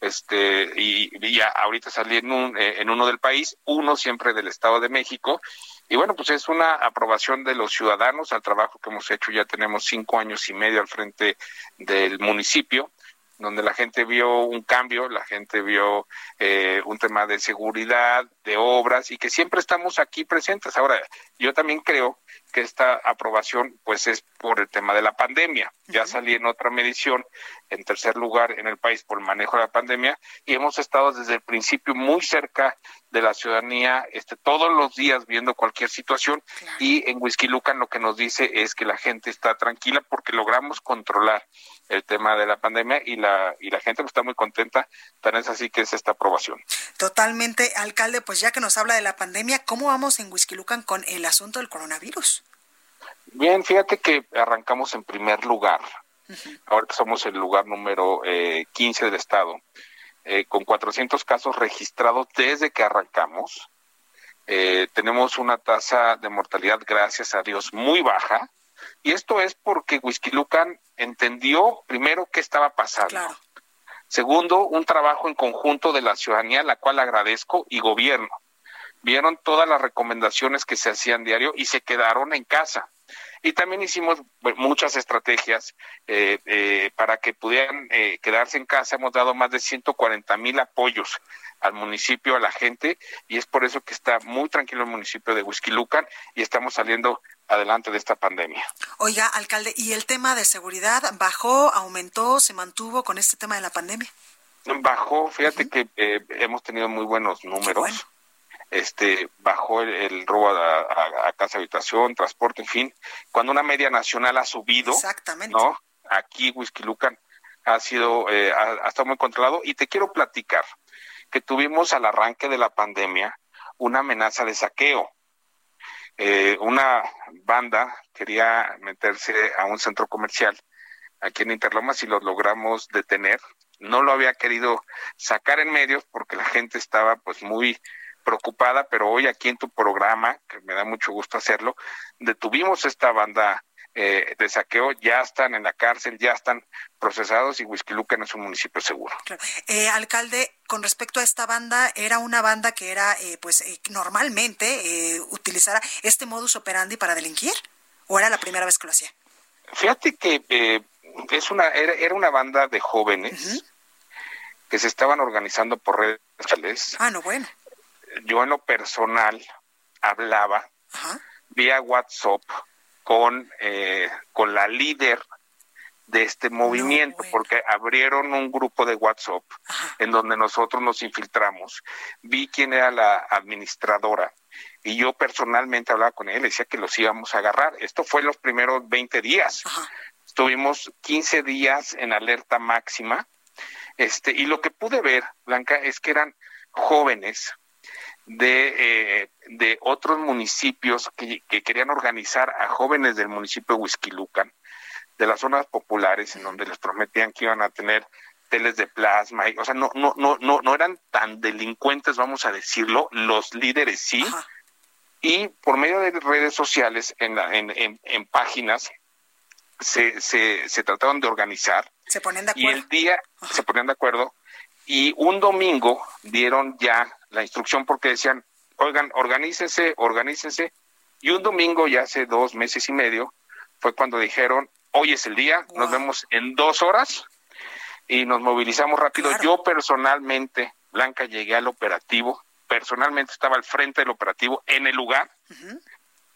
S11: Este, y, ya ahorita salí en, un, eh, en uno del país, uno siempre del Estado de México, y bueno, pues es una aprobación de los ciudadanos al trabajo que hemos hecho. Ya tenemos cinco años y medio al frente del municipio donde la gente vio un cambio, la gente vio eh, un tema de seguridad, de obras y que siempre estamos aquí presentes. Ahora, yo también creo que esta aprobación pues es por el tema de la pandemia. Ya salí en otra medición en tercer lugar en el país por el manejo de la pandemia y hemos estado desde el principio muy cerca de la ciudadanía, este, todos los días viendo cualquier situación y en Whisky Lucan lo que nos dice es que la gente está tranquila porque logramos controlar el tema de la pandemia y la y la gente está muy contenta, tan es así que es esta aprobación.
S1: Totalmente, alcalde, pues ya que nos habla de la pandemia, ¿cómo vamos en Whisky Lucan con el asunto del coronavirus?
S11: Bien, fíjate que arrancamos en primer lugar. Ahora somos el lugar número eh, 15 del estado eh, con 400 casos registrados desde que arrancamos. Eh, tenemos una tasa de mortalidad, gracias a Dios, muy baja. Y esto es porque Whisky Lucan entendió primero qué estaba pasando. Segundo, un trabajo en conjunto de la ciudadanía, la cual agradezco, y gobierno. Vieron todas las recomendaciones que se hacían diario y se quedaron en casa. Y también hicimos muchas estrategias eh, eh, para que pudieran eh, quedarse en casa. Hemos dado más de 140 mil apoyos al municipio, a la gente, y es por eso que está muy tranquilo el municipio de Huizquilucan y estamos saliendo adelante de esta pandemia.
S1: Oiga, alcalde, ¿y el tema de seguridad bajó, aumentó, se mantuvo con este tema de la pandemia?
S11: Bajó, fíjate que hemos tenido muy buenos números este bajó el, robo a, casa habitación, transporte, en fin, cuando una media nacional ha subido,
S1: Exactamente.
S11: ¿no? Aquí Whisky Lucan ha sido eh, ha, estado muy controlado y te quiero platicar que tuvimos al arranque de la pandemia una amenaza de saqueo. Eh, una banda quería meterse a un centro comercial aquí en Interlomas y los logramos detener. No lo había querido sacar en medios porque la gente estaba pues muy preocupada, pero hoy aquí en tu programa, que me da mucho gusto hacerlo, detuvimos esta banda eh, de saqueo, ya están en la cárcel, ya están procesados y Huizquilucan es un municipio seguro.
S1: Eh, alcalde, con respecto a esta banda, ¿era una banda que era, eh, pues, normalmente utilizara este modus operandi para delinquir? ¿O era la primera vez que lo hacía?
S11: Fíjate que es una era, una banda de jóvenes que se estaban organizando por redes sociales.
S1: Ah, no, bueno.
S11: Yo en lo personal hablaba vía WhatsApp con, eh, con la líder de este movimiento, porque abrieron un grupo de WhatsApp en donde nosotros nos infiltramos. Vi quién era la administradora y yo personalmente hablaba con él, decía que los íbamos a agarrar. Esto fue los primeros 20 días. Estuvimos 15 días en alerta máxima. Este, y lo que pude ver, Blanca, es que eran jóvenes de, eh, de otros municipios que, querían organizar a jóvenes del municipio de Huizquilucan, de las zonas populares, en donde les prometían que iban a tener teles de plasma, y, o sea, no, no, no, no, no eran tan delincuentes, vamos a decirlo, los líderes sí, y por medio de redes sociales, en, en, en, páginas, se, se, se trataron de organizar.
S1: Se ponen de acuerdo.
S11: Y el día, se ponían de acuerdo, y un domingo dieron ya la instrucción porque decían, oigan, organícense, organícense. Y un domingo, ya hace dos meses y medio, fue cuando dijeron, hoy es el día, nos vemos en dos horas y nos movilizamos rápido. Yo personalmente, Blanca, llegué al operativo, personalmente estaba al frente del operativo en el lugar,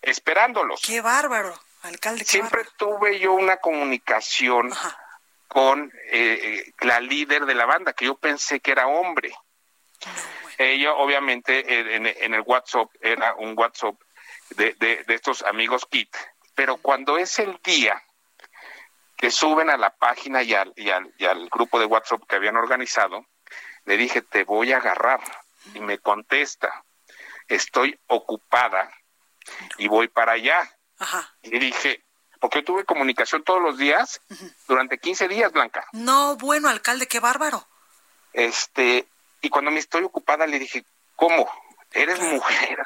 S11: esperándolos.
S1: Qué bárbaro, alcalde.
S11: Siempre tuve yo una comunicación con eh, la líder de la banda, que yo pensé que era hombre. Ella, obviamente, en, el WhatsApp era un WhatsApp de, de, estos amigos Kit, pero cuando es el día que suben a la página y al, y al, y al grupo de WhatsApp que habían organizado, le dije, te voy a agarrar. Y me contesta, estoy ocupada y voy para allá. Y dije, porque tuve comunicación todos los días durante 15 días, Blanca.
S1: No, bueno, alcalde, qué bárbaro.
S11: Este, y cuando me estoy ocupada le dije, ¿cómo? Eres mujer.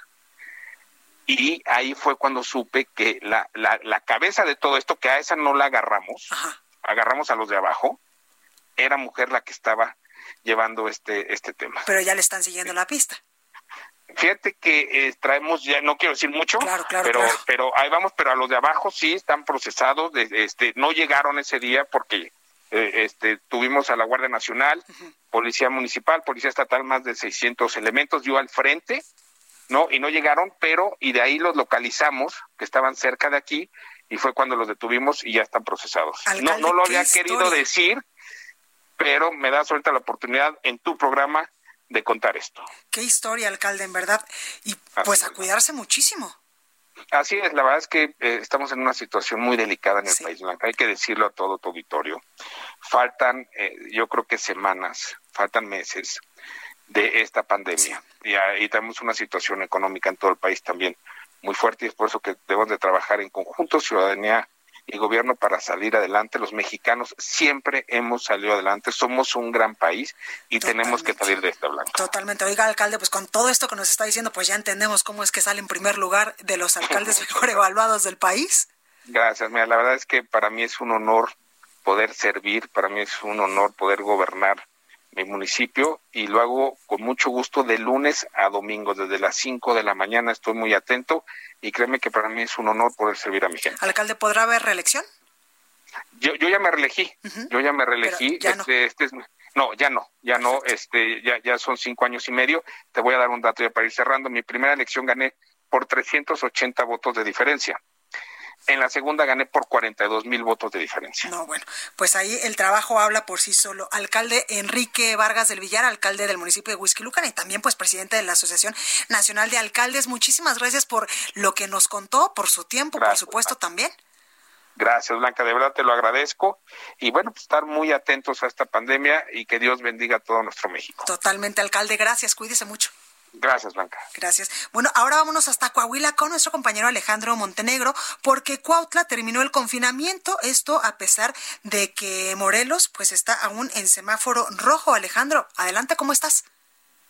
S11: Y ahí fue cuando supe que la, la, la, cabeza de todo esto, que a esa no la agarramos, agarramos a los de abajo, era mujer la que estaba llevando este, este tema.
S1: Pero ya le están siguiendo la pista.
S11: Fíjate que eh, traemos ya, no quiero decir mucho, pero, pero ahí vamos, pero a los de abajo sí están procesados, de, este, no llegaron ese día porque eh, este, tuvimos a la Guardia Nacional, Policía Municipal, Policía Estatal, más de 600 elementos, yo al frente, ¿no? Y no llegaron, pero, y de ahí los localizamos, que estaban cerca de aquí, y fue cuando los detuvimos y ya están procesados. no, no lo había querido decir, pero me da suelta la oportunidad en tu programa de contar esto.
S1: Qué historia, alcalde, en verdad. Y pues a cuidarse muchísimo.
S11: Así es, la verdad es que eh, estamos en una situación muy delicada en el país hay que decirlo a todo tu auditorio. Faltan, eh, yo creo que semanas, faltan meses de esta pandemia y, y tenemos una situación económica en todo el país también muy fuerte y es por eso que debemos de trabajar en conjunto, ciudadanía y gobierno para salir adelante. Los mexicanos siempre hemos salido adelante, somos un gran país y tenemos que salir de esta blanca.
S1: Totalmente. Oiga, alcalde, pues con todo esto que nos está diciendo, pues ya entendemos cómo es que sale en primer lugar de los alcaldes (laughs) mejor evaluados del país.
S11: Gracias, mira, la verdad es que para mí es un honor poder servir, para mí es un honor poder gobernar mi municipio y lo hago con mucho gusto de lunes a domingo, desde las 5 de la mañana estoy muy atento y créeme que para mí es un honor poder servir a mi gente.
S1: ¿Alcalde podrá haber reelección?
S11: Yo, yo ya me reelegí, yo ya me reelegí, ya no. Este, este no, ya no, ya no, este, ya, ya son cinco años y medio. Te voy a dar un dato ya para ir cerrando. Mi primera elección gané por 380 votos de diferencia. En la segunda gané por 42 mil votos de diferencia.
S1: No, bueno, pues ahí el trabajo habla por sí solo. Alcalde Enrique Vargas del Villar, alcalde del municipio de Lucan y también pues presidente de la Asociación Nacional de Alcaldes. Muchísimas gracias por lo que nos contó, por su tiempo, por supuesto también.
S11: Gracias, Blanca, de verdad te lo agradezco. Y bueno, pues estar muy atentos a esta pandemia y que Dios bendiga a todo nuestro México.
S1: Totalmente, alcalde, gracias, cuídese mucho.
S11: Gracias, Blanca.
S1: Gracias. Bueno, ahora vámonos hasta Coahuila con nuestro compañero Alejandro Montenegro, porque Cuautla terminó el confinamiento, esto a pesar de que Morelos pues está aún en semáforo rojo. Alejandro, adelante, ¿cómo estás?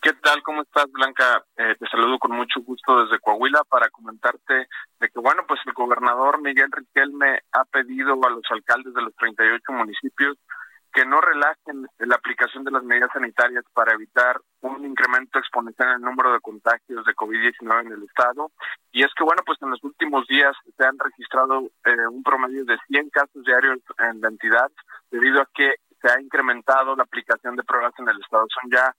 S12: ¿Qué tal? ¿Cómo estás, Blanca? Eh, te saludo con mucho gusto desde Coahuila para comentarte de que, bueno, pues el gobernador Miguel Riquelme ha pedido a los alcaldes de los 38 municipios que no relajen la aplicación de las medidas sanitarias para evitar un incremento exponencial en el número de contagios de COVID-19 en el estado. Y es que, bueno, pues en los últimos días se han registrado eh, un promedio de 100 casos diarios en la entidad, debido a que se ha incrementado la aplicación de pruebas en el estado. Son ya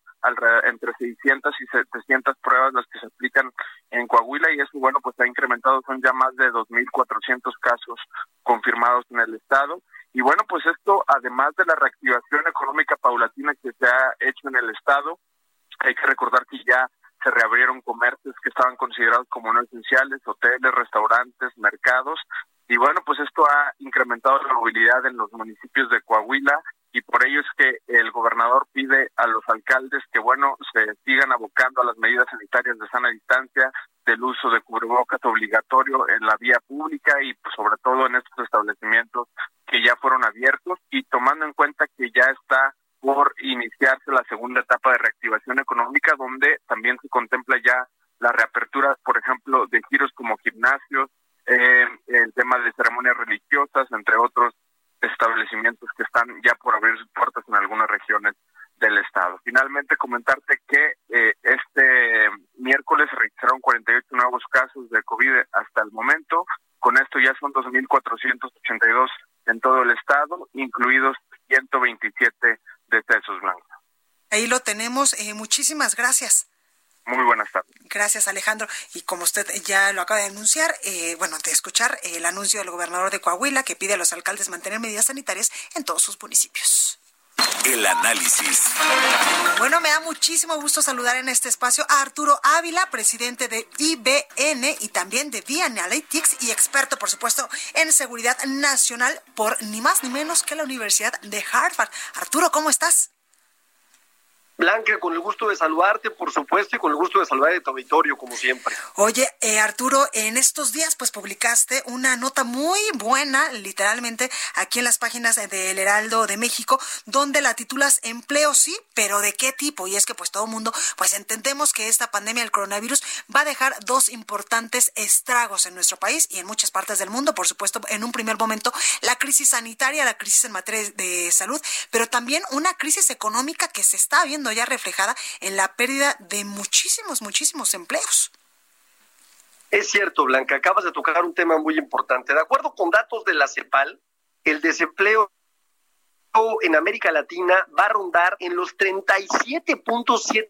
S12: entre 600 y 700 pruebas las que se aplican en Coahuila y eso, bueno, pues ha incrementado, son ya más de 2.400 casos confirmados en el estado y bueno, pues esto, además de la reactivación económica paulatina que se ha hecho en el Estado, hay que recordar que ya se reabrieron comercios que estaban considerados como no esenciales, hoteles, restaurantes, mercados, y bueno, pues esto ha incrementado la movilidad en los municipios de Coahuila y por ello es que el gobernador pide a los alcaldes que, bueno, se sigan abocando a las medidas sanitarias de sana distancia, del uso de cubrebocas obligatorio en la vía pública y pues, sobre todo en estos establecimientos que ya fueron abiertos y tomando en cuenta que ya está por iniciarse la segunda etapa de reactivación económica donde también se contempla ya la reapertura, por ejemplo, de giros como gimnasios, eh, el tema de ceremonias religiosas, entre otros establecimientos que están ya por abrir sus puertas en algunas regiones del estado. Finalmente, comentarte que miércoles se registraron 48 nuevos casos de COVID hasta el momento. Con esto ya son 2.482 en todo el estado, incluidos 127 decesos blancos.
S1: Ahí lo tenemos. Eh, muchísimas gracias.
S12: Muy buenas tardes.
S1: Gracias, Alejandro. Y como usted ya lo acaba de anunciar, eh, bueno, de escuchar el anuncio del gobernador de Coahuila que pide a los alcaldes mantener medidas sanitarias en todos sus municipios.
S2: El análisis.
S1: Bueno, me da muchísimo gusto saludar en este espacio a Arturo Ávila, presidente de IBN y también de V Analytics y experto, por supuesto, en seguridad nacional por ni más ni menos que la Universidad de Harvard. Arturo, ¿cómo estás?
S13: Blanca, con el gusto de saludarte, por supuesto, y con el gusto de saludar a tu auditorio, como siempre.
S1: Oye, eh, Arturo, en estos días, pues publicaste una nota muy buena, literalmente, aquí en las páginas del Heraldo de México, donde la titulas Empleo sí, pero ¿de qué tipo? Y es que, pues, todo mundo, pues, entendemos que esta pandemia del coronavirus va a dejar dos importantes estragos en nuestro país y en muchas partes del mundo. Por supuesto, en un primer momento, la crisis sanitaria, la crisis en materia de salud, pero también una crisis económica que se está viendo ya reflejada en la pérdida de muchísimos, muchísimos empleos.
S13: Es cierto, Blanca, acabas de tocar un tema muy importante. De acuerdo con datos de la CEPAL, el desempleo en América Latina va a rondar en los 37.7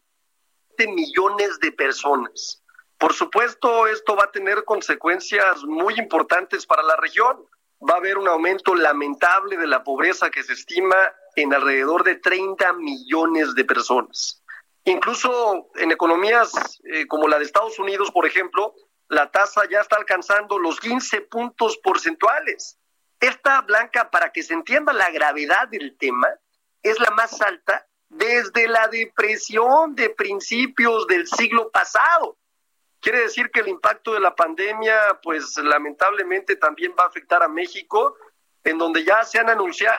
S13: millones de personas. Por supuesto, esto va a tener consecuencias muy importantes para la región. Va a haber un aumento lamentable de la pobreza que se estima en alrededor de 30 millones de personas. Incluso en economías eh, como la de Estados Unidos, por ejemplo, la tasa ya está alcanzando los 15 puntos porcentuales. Esta blanca, para que se entienda la gravedad del tema, es la más alta desde la depresión de principios del siglo pasado. Quiere decir que el impacto de la pandemia, pues lamentablemente también va a afectar a México, en donde ya se han anunciado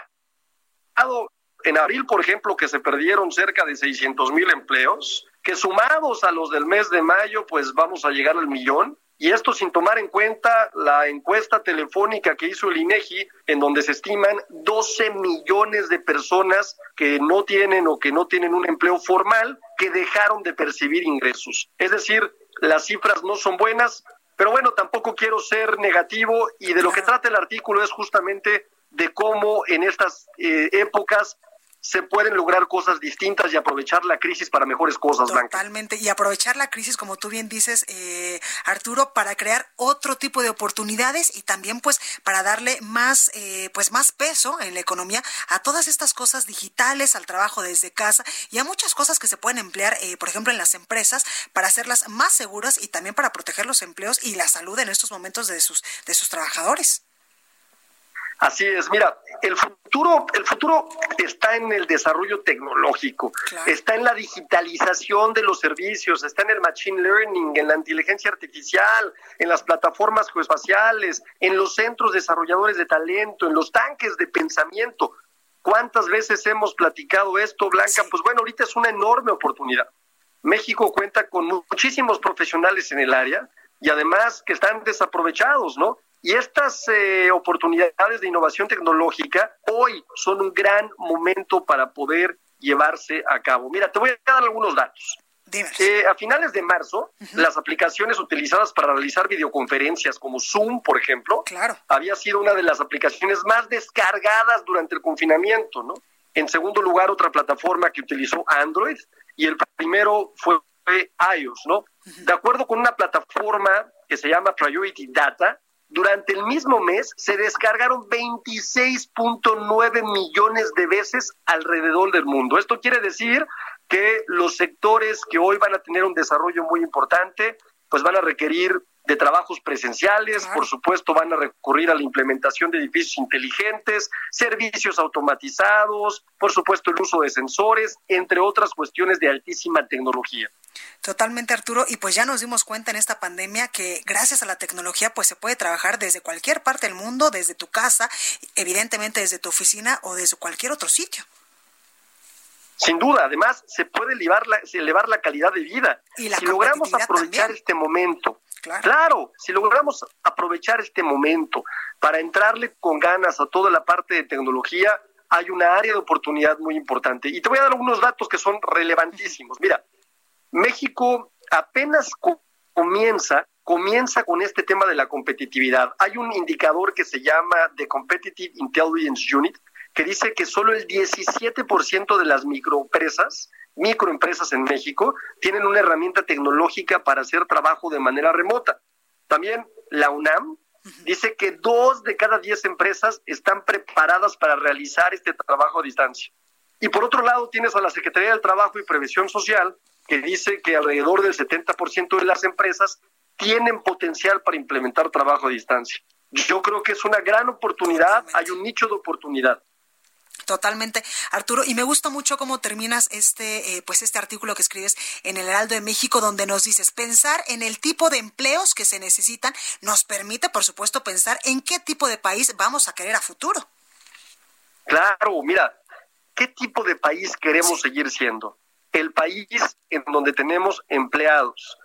S13: en abril, por ejemplo, que se perdieron cerca de 600 mil empleos, que sumados a los del mes de mayo, pues vamos a llegar al millón. Y esto sin tomar en cuenta la encuesta telefónica que hizo el INEGI, en donde se estiman 12 millones de personas que no tienen o que no tienen un empleo formal, que dejaron de percibir ingresos. Es decir, las cifras no son buenas, pero bueno, tampoco quiero ser negativo y de lo que trata el artículo es justamente de cómo en estas eh, épocas se pueden lograr cosas distintas y aprovechar la crisis para mejores cosas,
S1: Totalmente, y aprovechar la crisis, como tú bien dices, eh, Arturo, para crear otro tipo de oportunidades y también pues para darle más, eh, pues más peso en la economía a todas estas cosas digitales, al trabajo desde casa y a muchas cosas que se pueden emplear, por ejemplo, en las empresas para hacerlas más seguras y también para proteger los empleos y la salud en estos momentos de sus, de sus trabajadores.
S13: Así es, mira, el futuro, el futuro está en el desarrollo tecnológico, está en la digitalización de los servicios, está en el machine learning, en la inteligencia artificial, en las plataformas geoespaciales, en los centros desarrolladores de talento, en los tanques de pensamiento. ¿Cuántas veces hemos platicado esto, Blanca? Pues bueno, ahorita es una enorme oportunidad. México cuenta con muchísimos profesionales en el área y además que están desaprovechados, ¿no? Y estas eh, oportunidades de innovación tecnológica hoy son un gran momento para poder llevarse a cabo. Mira, te voy a dar algunos datos. Eh, a finales de marzo, las aplicaciones utilizadas para realizar videoconferencias como Zoom, por ejemplo,
S1: claro.
S13: había sido una de las aplicaciones más descargadas durante el confinamiento, ¿no? En segundo lugar, otra plataforma que utilizó Android y el primero fue iOS, ¿no? De acuerdo con una plataforma que se llama Priority Data, durante el mismo mes se descargaron 26.9 millones de veces alrededor del mundo. Esto quiere decir que los sectores que hoy van a tener un desarrollo muy importante, pues van a requerir de trabajos presenciales, por supuesto van a recurrir a la implementación de edificios inteligentes, servicios automatizados, por supuesto el uso de sensores, entre otras cuestiones de altísima tecnología.
S1: Totalmente, Arturo. Y pues ya nos dimos cuenta en esta pandemia que gracias a la tecnología pues se puede trabajar desde cualquier parte del mundo, desde tu casa, evidentemente desde tu oficina o desde cualquier otro sitio.
S13: Sin duda, además se puede elevar la, elevar la calidad de vida.
S1: Y la
S13: si logramos aprovechar este momento, claro. si logramos aprovechar este momento para entrarle con ganas a toda la parte de tecnología, hay una área de oportunidad muy importante. Y te voy a dar algunos datos que son relevantísimos. Mira, México apenas comienza comienza con este tema de la competitividad. Hay un indicador que se llama The Competitive Intelligence Unit, que dice que solo el 17% de las microempresas, microempresas en México, tienen una herramienta tecnológica para hacer trabajo de manera remota. También la UNAM dice que dos de cada diez empresas están preparadas para realizar este trabajo a distancia. Y por otro lado, tienes a la Secretaría del Trabajo y Previsión Social, que dice que alrededor del 70% de las empresas tienen potencial para implementar trabajo a distancia. Yo creo que es una gran oportunidad, hay un nicho de oportunidad.
S1: Totalmente, Arturo, y me gusta mucho cómo terminas este, eh, pues este artículo que escribes en el Heraldo de México, donde nos dices pensar en el tipo de empleos que se necesitan nos permite, por supuesto, pensar en qué tipo de país vamos a querer a futuro.
S13: Claro, mira, ¿qué tipo de país queremos seguir siendo? el país en donde tenemos empleados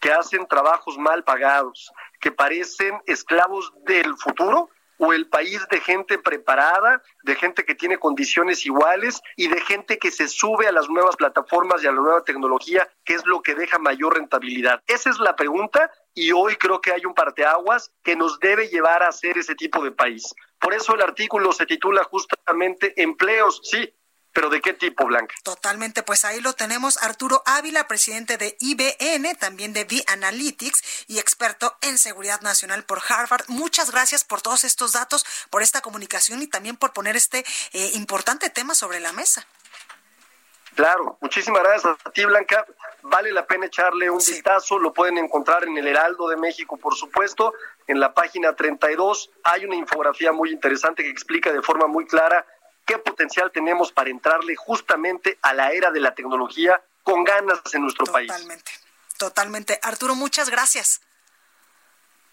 S13: que hacen trabajos mal pagados, que parecen esclavos del futuro, o el país de gente preparada, de gente que tiene condiciones iguales y de gente que se sube a las nuevas plataformas y a la nueva tecnología, que es lo que deja mayor rentabilidad. Esa es la pregunta y hoy creo que hay un parteaguas que nos debe llevar a ser ese tipo de país. Por eso el artículo se titula justamente Empleos, sí, pero ¿de qué tipo, Blanca?
S1: Totalmente, pues ahí lo tenemos. Arturo Ávila, presidente de IBN, también de V-Analytics y experto en seguridad nacional por Harvard. Muchas gracias por todos estos datos, por esta comunicación y también por poner este eh, importante tema sobre la mesa.
S13: Claro, muchísimas gracias a ti, Blanca. Vale la pena echarle un vistazo. Lo pueden encontrar en el Heraldo de México, por supuesto. En la página 32 hay una infografía muy interesante que explica de forma muy clara qué potencial tenemos para entrarle justamente a la era de la tecnología con ganas en nuestro país.
S1: Totalmente, totalmente. Arturo, muchas gracias.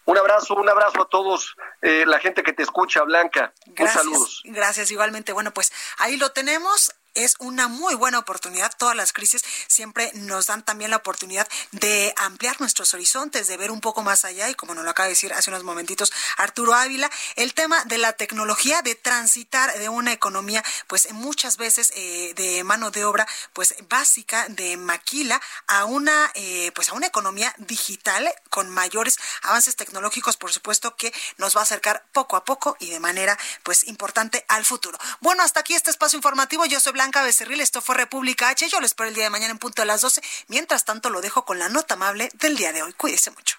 S13: Un abrazo, un abrazo a todos, eh, la gente que te escucha, Blanca.
S1: Gracias,
S13: un saludos.
S1: Gracias, igualmente. Bueno, pues ahí lo tenemos es una muy buena oportunidad. Todas las crisis siempre nos dan también la oportunidad de ampliar nuestros horizontes, de ver un poco más allá y como nos lo acaba de decir hace unos momentitos Arturo Ávila, el tema de la tecnología, de transitar de una economía pues muchas veces eh, de mano de obra pues básica, de maquila, a una eh, pues a una economía digital con mayores avances tecnológicos, por supuesto que nos va a acercar poco a poco y de manera pues importante al futuro. Bueno, hasta aquí este espacio informativo. Yo soy Blanca Blanca esto fue República H. Yo lo espero el día de mañana en punto de las 12. Mientras tanto, lo dejo con la nota amable del día de hoy. Cuídese mucho.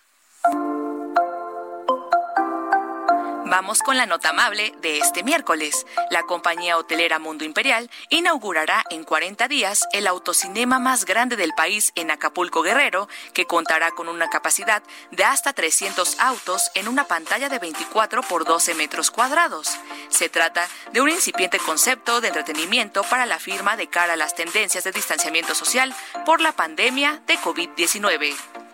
S14: Vamos con la nota amable de este miércoles. La compañía hotelera Mundo Imperial inaugurará en 40 días el autocinema más grande del país en Acapulco Guerrero, que contará con una capacidad de hasta 300 autos en una pantalla de 24 por 12 metros cuadrados. Se trata de un incipiente concepto de entretenimiento para la firma de cara a las tendencias de distanciamiento social por la pandemia de COVID-19.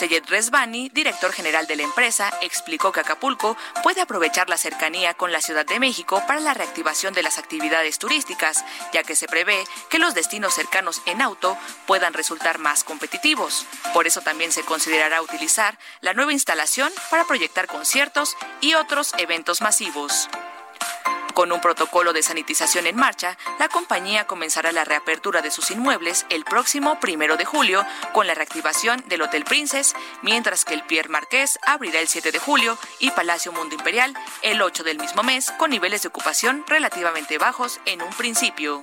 S14: Seyed Resvani, director general de la empresa, explicó que Acapulco puede aprovechar la cercanía con la Ciudad de México para la reactivación de las actividades turísticas, ya que se prevé que los destinos cercanos en auto puedan resultar más competitivos. Por eso también se considerará utilizar la nueva instalación para proyectar conciertos y otros eventos masivos. Con un protocolo de sanitización en marcha, la compañía comenzará la reapertura de sus inmuebles el próximo primero de julio con la reactivación del Hotel Princess, mientras que el Pierre Marqués abrirá el 7 de julio y Palacio Mundo Imperial el 8 del mismo mes con niveles de ocupación relativamente bajos en un principio.